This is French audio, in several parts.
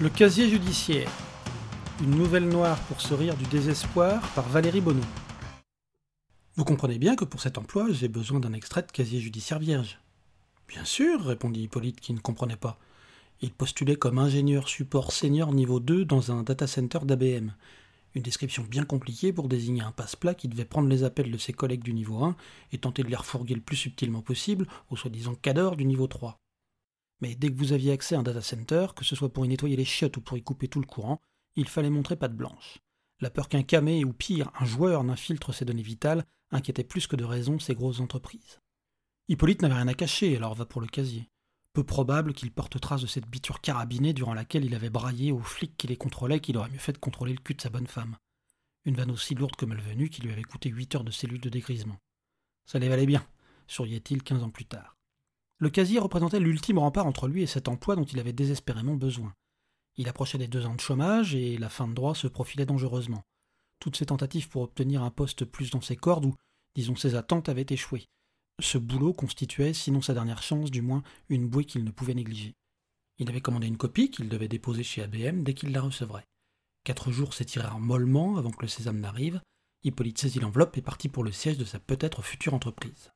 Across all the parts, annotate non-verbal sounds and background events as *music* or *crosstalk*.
Le casier judiciaire. Une nouvelle noire pour se rire du désespoir par Valérie Bonneau. Vous comprenez bien que pour cet emploi, j'ai besoin d'un extrait de casier judiciaire vierge. Bien sûr, répondit Hippolyte qui ne comprenait pas. Il postulait comme ingénieur support senior niveau 2 dans un data center d'ABM. Une description bien compliquée pour désigner un passe-plat qui devait prendre les appels de ses collègues du niveau 1 et tenter de les refourguer le plus subtilement possible aux soi-disant cadors du niveau 3. Mais dès que vous aviez accès à un data center, que ce soit pour y nettoyer les chiottes ou pour y couper tout le courant, il fallait montrer patte blanche. La peur qu'un camé ou pire, un joueur n'infiltre ses données vitales inquiétait plus que de raison ces grosses entreprises. Hippolyte n'avait rien à cacher, alors va pour le casier. Peu probable qu'il porte trace de cette biture carabinée durant laquelle il avait braillé aux flics qui les contrôlaient qu'il aurait mieux fait de contrôler le cul de sa bonne femme. Une vanne aussi lourde que malvenue qui lui avait coûté huit heures de cellules de dégrisement. Ça les valait bien, souriait-il quinze ans plus tard. Le casier représentait l'ultime rempart entre lui et cet emploi dont il avait désespérément besoin. Il approchait des deux ans de chômage et la fin de droit se profilait dangereusement. Toutes ses tentatives pour obtenir un poste plus dans ses cordes ou, disons, ses attentes avaient échoué. Ce boulot constituait, sinon sa dernière chance, du moins une bouée qu'il ne pouvait négliger. Il avait commandé une copie qu'il devait déposer chez ABM dès qu'il la recevrait. Quatre jours s'étirèrent mollement avant que le sésame n'arrive. Hippolyte saisit l'enveloppe et partit pour le siège de sa peut-être future entreprise.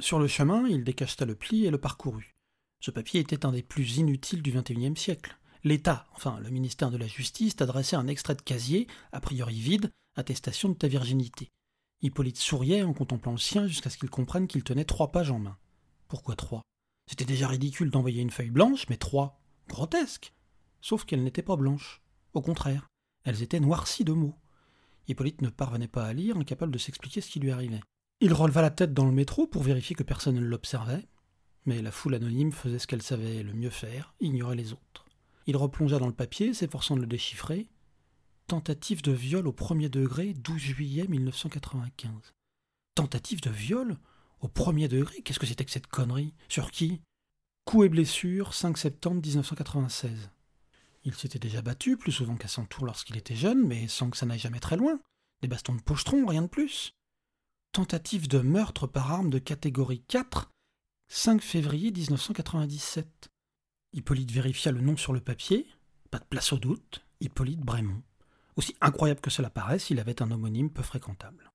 Sur le chemin, il décacheta le pli et le parcourut. Ce papier était un des plus inutiles du XXIe siècle. L'État, enfin le ministère de la Justice, t'adressait un extrait de casier, a priori vide, attestation de ta virginité. Hippolyte souriait en contemplant le sien jusqu'à ce qu'il comprenne qu'il tenait trois pages en main. Pourquoi trois? C'était déjà ridicule d'envoyer une feuille blanche, mais trois? Grotesque Sauf qu'elles n'étaient pas blanches. Au contraire, elles étaient noircies de mots. Hippolyte ne parvenait pas à lire, incapable de s'expliquer ce qui lui arrivait. Il releva la tête dans le métro pour vérifier que personne ne l'observait, mais la foule anonyme faisait ce qu'elle savait le mieux faire, ignorait les autres. Il replongea dans le papier, s'efforçant de le déchiffrer. Tentative de viol au premier degré, 12 juillet 1995. Tentative de viol Au premier degré? Qu'est-ce que c'était que cette connerie? Sur qui? Coup et blessure, 5 septembre 1996. Il s'était déjà battu, plus souvent qu'à son tour lorsqu'il était jeune, mais sans que ça n'aille jamais très loin. Des bastons de pochetron, rien de plus tentative de meurtre par arme de catégorie 4, 5 février 1997. Hippolyte vérifia le nom sur le papier. Pas de place au doute. Hippolyte Brémond. Aussi incroyable que cela paraisse, il avait un homonyme peu fréquentable.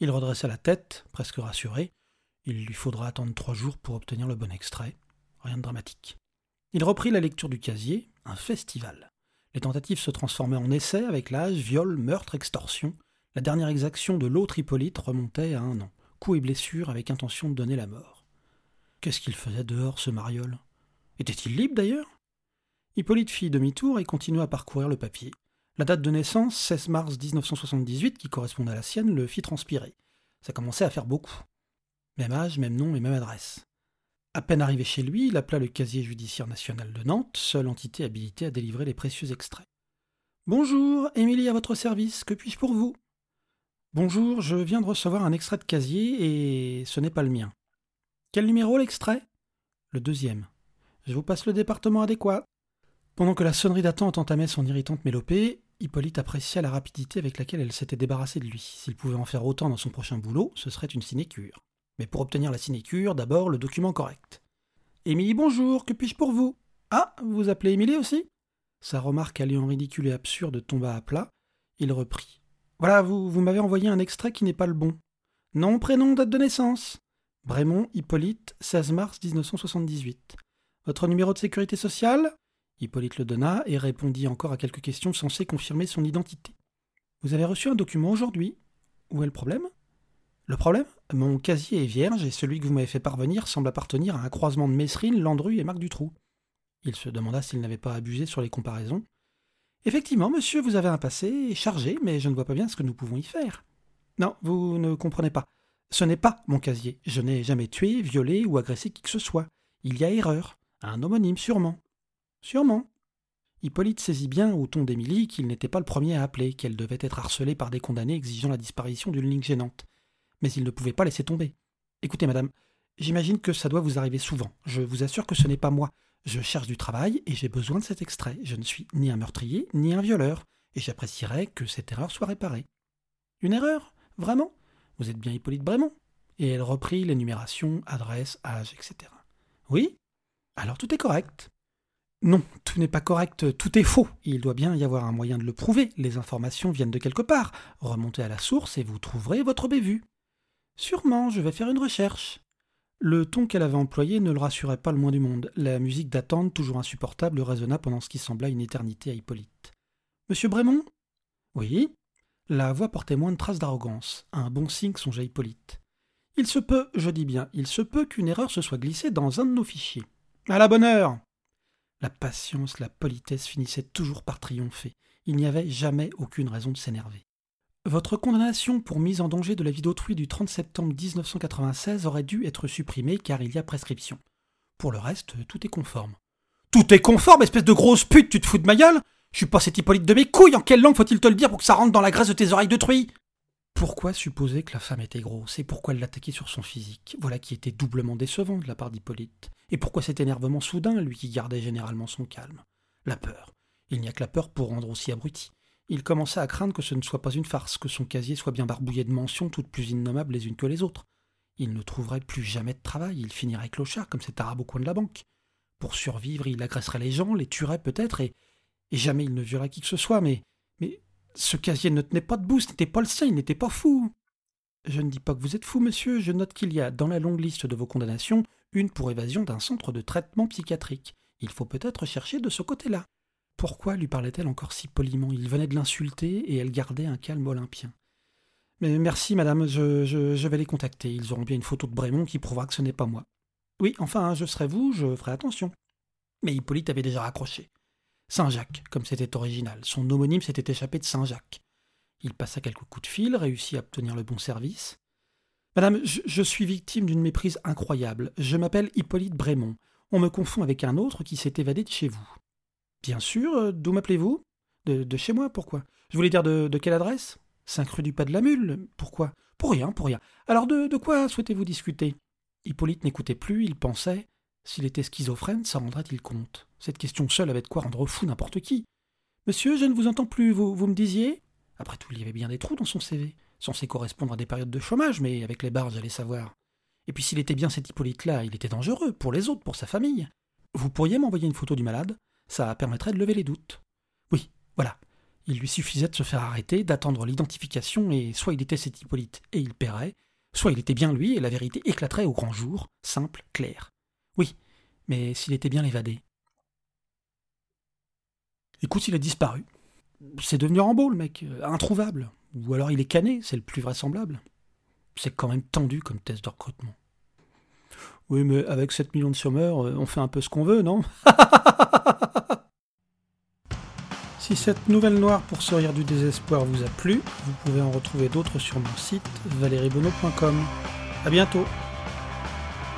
Il redressa la tête, presque rassuré. Il lui faudra attendre trois jours pour obtenir le bon extrait. Rien de dramatique. Il reprit la lecture du casier, un festival. Les tentatives se transformaient en essais avec l'âge, viol, meurtre, extorsion. La dernière exaction de l'autre Hippolyte remontait à un an. Coup et blessure avec intention de donner la mort. Qu'est-ce qu'il faisait dehors, ce mariole? Était-il libre d'ailleurs? Hippolyte fit demi-tour et continua à parcourir le papier. La date de naissance, 16 mars 1978, qui correspondait à la sienne, le fit transpirer. Ça commençait à faire beaucoup. Même âge, même nom et même adresse. À peine arrivé chez lui, il appela le casier judiciaire national de Nantes, seule entité habilitée à délivrer les précieux extraits. Bonjour, Émilie à votre service, que puis-je pour vous? Bonjour, je viens de recevoir un extrait de casier et ce n'est pas le mien. Quel numéro l'extrait? Le deuxième. Je vous passe le département adéquat. Pendant que la sonnerie d'attente entamait son irritante mélopée, Hippolyte apprécia la rapidité avec laquelle elle s'était débarrassée de lui. S'il pouvait en faire autant dans son prochain boulot, ce serait une sinécure. Mais pour obtenir la sinécure, d'abord le document correct. Émilie, bonjour, que puis-je pour vous? Ah, vous appelez Émilie aussi? Sa remarque alliant ridicule et absurde tomba à plat. Il reprit. Voilà, vous, m'avez envoyé un extrait qui n'est pas le bon. Nom, prénom, date de naissance. Brémond Hippolyte, 16 mars 1978. Votre numéro de sécurité sociale? Hippolyte le donna et répondit encore à quelques questions censées confirmer son identité. Vous avez reçu un document aujourd'hui? Où est le problème? Le problème? Mon casier est vierge et celui que vous m'avez fait parvenir semble appartenir à un croisement de Messrine, Landru et Marc Dutroux. Il se demanda s'il n'avait pas abusé sur les comparaisons, Effectivement, monsieur, vous avez un passé chargé, mais je ne vois pas bien ce que nous pouvons y faire. Non, vous ne comprenez pas. Ce n'est pas mon casier. Je n'ai jamais tué, violé ou agressé qui que ce soit. Il y a erreur. Un homonyme, sûrement. Sûrement. Hippolyte saisit bien au ton d'Émilie qu'il n'était pas le premier à appeler, qu'elle devait être harcelée par des condamnés exigeant la disparition d'une ligne gênante. Mais il ne pouvait pas laisser tomber. Écoutez, madame, j'imagine que ça doit vous arriver souvent. Je vous assure que ce n'est pas moi. Je cherche du travail et j'ai besoin de cet extrait. Je ne suis ni un meurtrier, ni un violeur, et j'apprécierais que cette erreur soit réparée. Une erreur? Vraiment? Vous êtes bien Hippolyte Brémond Et elle reprit l'énumération, adresse, âge, etc. Oui? Alors tout est correct. Non, tout n'est pas correct, tout est faux. Il doit bien y avoir un moyen de le prouver. Les informations viennent de quelque part. Remontez à la source et vous trouverez votre bévue. Sûrement, je vais faire une recherche. Le ton qu'elle avait employé ne le rassurait pas le moins du monde. La musique d'attente, toujours insupportable, résonna pendant ce qui sembla une éternité à Hippolyte. Monsieur Brémond? Oui. La voix portait moins de traces d'arrogance. Un bon signe songea Hippolyte. Il se peut, je dis bien, il se peut qu'une erreur se soit glissée dans un de nos fichiers. À la bonne heure La patience, la politesse finissaient toujours par triompher. Il n'y avait jamais aucune raison de s'énerver. Votre condamnation pour mise en danger de la vie d'autrui du 30 septembre 1996 aurait dû être supprimée car il y a prescription. Pour le reste, tout est conforme. Tout est conforme, espèce de grosse pute, tu te fous de ma gueule? Je suis pas cet Hippolyte de mes couilles, en quelle langue faut-il te le dire pour que ça rentre dans la graisse de tes oreilles de truie Pourquoi supposer que la femme était grosse et pourquoi l'attaquer sur son physique? Voilà qui était doublement décevant de la part d'Hippolyte. Et pourquoi cet énervement soudain, lui qui gardait généralement son calme? La peur. Il n'y a que la peur pour rendre aussi abruti. Il commença à craindre que ce ne soit pas une farce, que son casier soit bien barbouillé de mentions toutes plus innommables les unes que les autres. Il ne trouverait plus jamais de travail, il finirait clochard comme cet arabe au coin de la banque. Pour survivre, il agresserait les gens, les tuerait peut-être, et, et jamais il ne violerait qui que ce soit, mais. Mais ce casier ne tenait pas debout, ce n'était pas le sien, il n'était pas fou. Je ne dis pas que vous êtes fou, monsieur, je note qu'il y a dans la longue liste de vos condamnations une pour évasion d'un centre de traitement psychiatrique. Il faut peut-être chercher de ce côté-là. Pourquoi lui parlait-elle encore si poliment? Il venait de l'insulter et elle gardait un calme olympien. Mais merci, madame, je, vais les contacter. Ils auront bien une photo de Brémond qui prouvera que ce n'est pas moi. Oui, enfin, je serai vous, je ferai attention. Mais Hippolyte avait déjà raccroché. Saint-Jacques, comme c'était original. Son homonyme s'était échappé de Saint-Jacques. Il passa quelques coups de fil, réussit à obtenir le bon service. Madame, je, suis victime d'une méprise incroyable. Je m'appelle Hippolyte Brémond. On me confond avec un autre qui s'est évadé de chez vous. Bien sûr, euh, d'où m'appelez-vous? De, chez moi, pourquoi? Je voulais dire de, quelle adresse? Cinq rue du Pas de la Mule, pourquoi? Pour rien, pour rien. Alors de, quoi souhaitez-vous discuter? Hippolyte n'écoutait plus, il pensait. S'il était schizophrène, ça rendrait-il compte? Cette question seule avait de quoi rendre fou n'importe qui. Monsieur, je ne vous entends plus, vous, vous me disiez? Après tout, il y avait bien des trous dans son CV, censé correspondre à des périodes de chômage, mais avec les barres, j'allais savoir. Et puis s'il était bien cet Hippolyte-là, il était dangereux, pour les autres, pour sa famille. Vous pourriez m'envoyer une photo du malade? Ça permettrait de lever les doutes. Oui, voilà. Il lui suffisait de se faire arrêter, d'attendre l'identification, et soit il était cet Hippolyte et il paierait, soit il était bien lui et la vérité éclaterait au grand jour, simple, clair. Oui, mais s'il était bien évadé. Écoute, il a disparu. C'est devenu Rambo, le mec, euh, introuvable. Ou alors il est cané, c'est le plus vraisemblable. C'est quand même tendu comme test de recrutement. Oui, mais avec 7 millions de chômeurs, euh, on fait un peu ce qu'on veut, non? *laughs* Si cette nouvelle noire pour sourire du désespoir vous a plu, vous pouvez en retrouver d'autres sur mon site valeriebono.com. A bientôt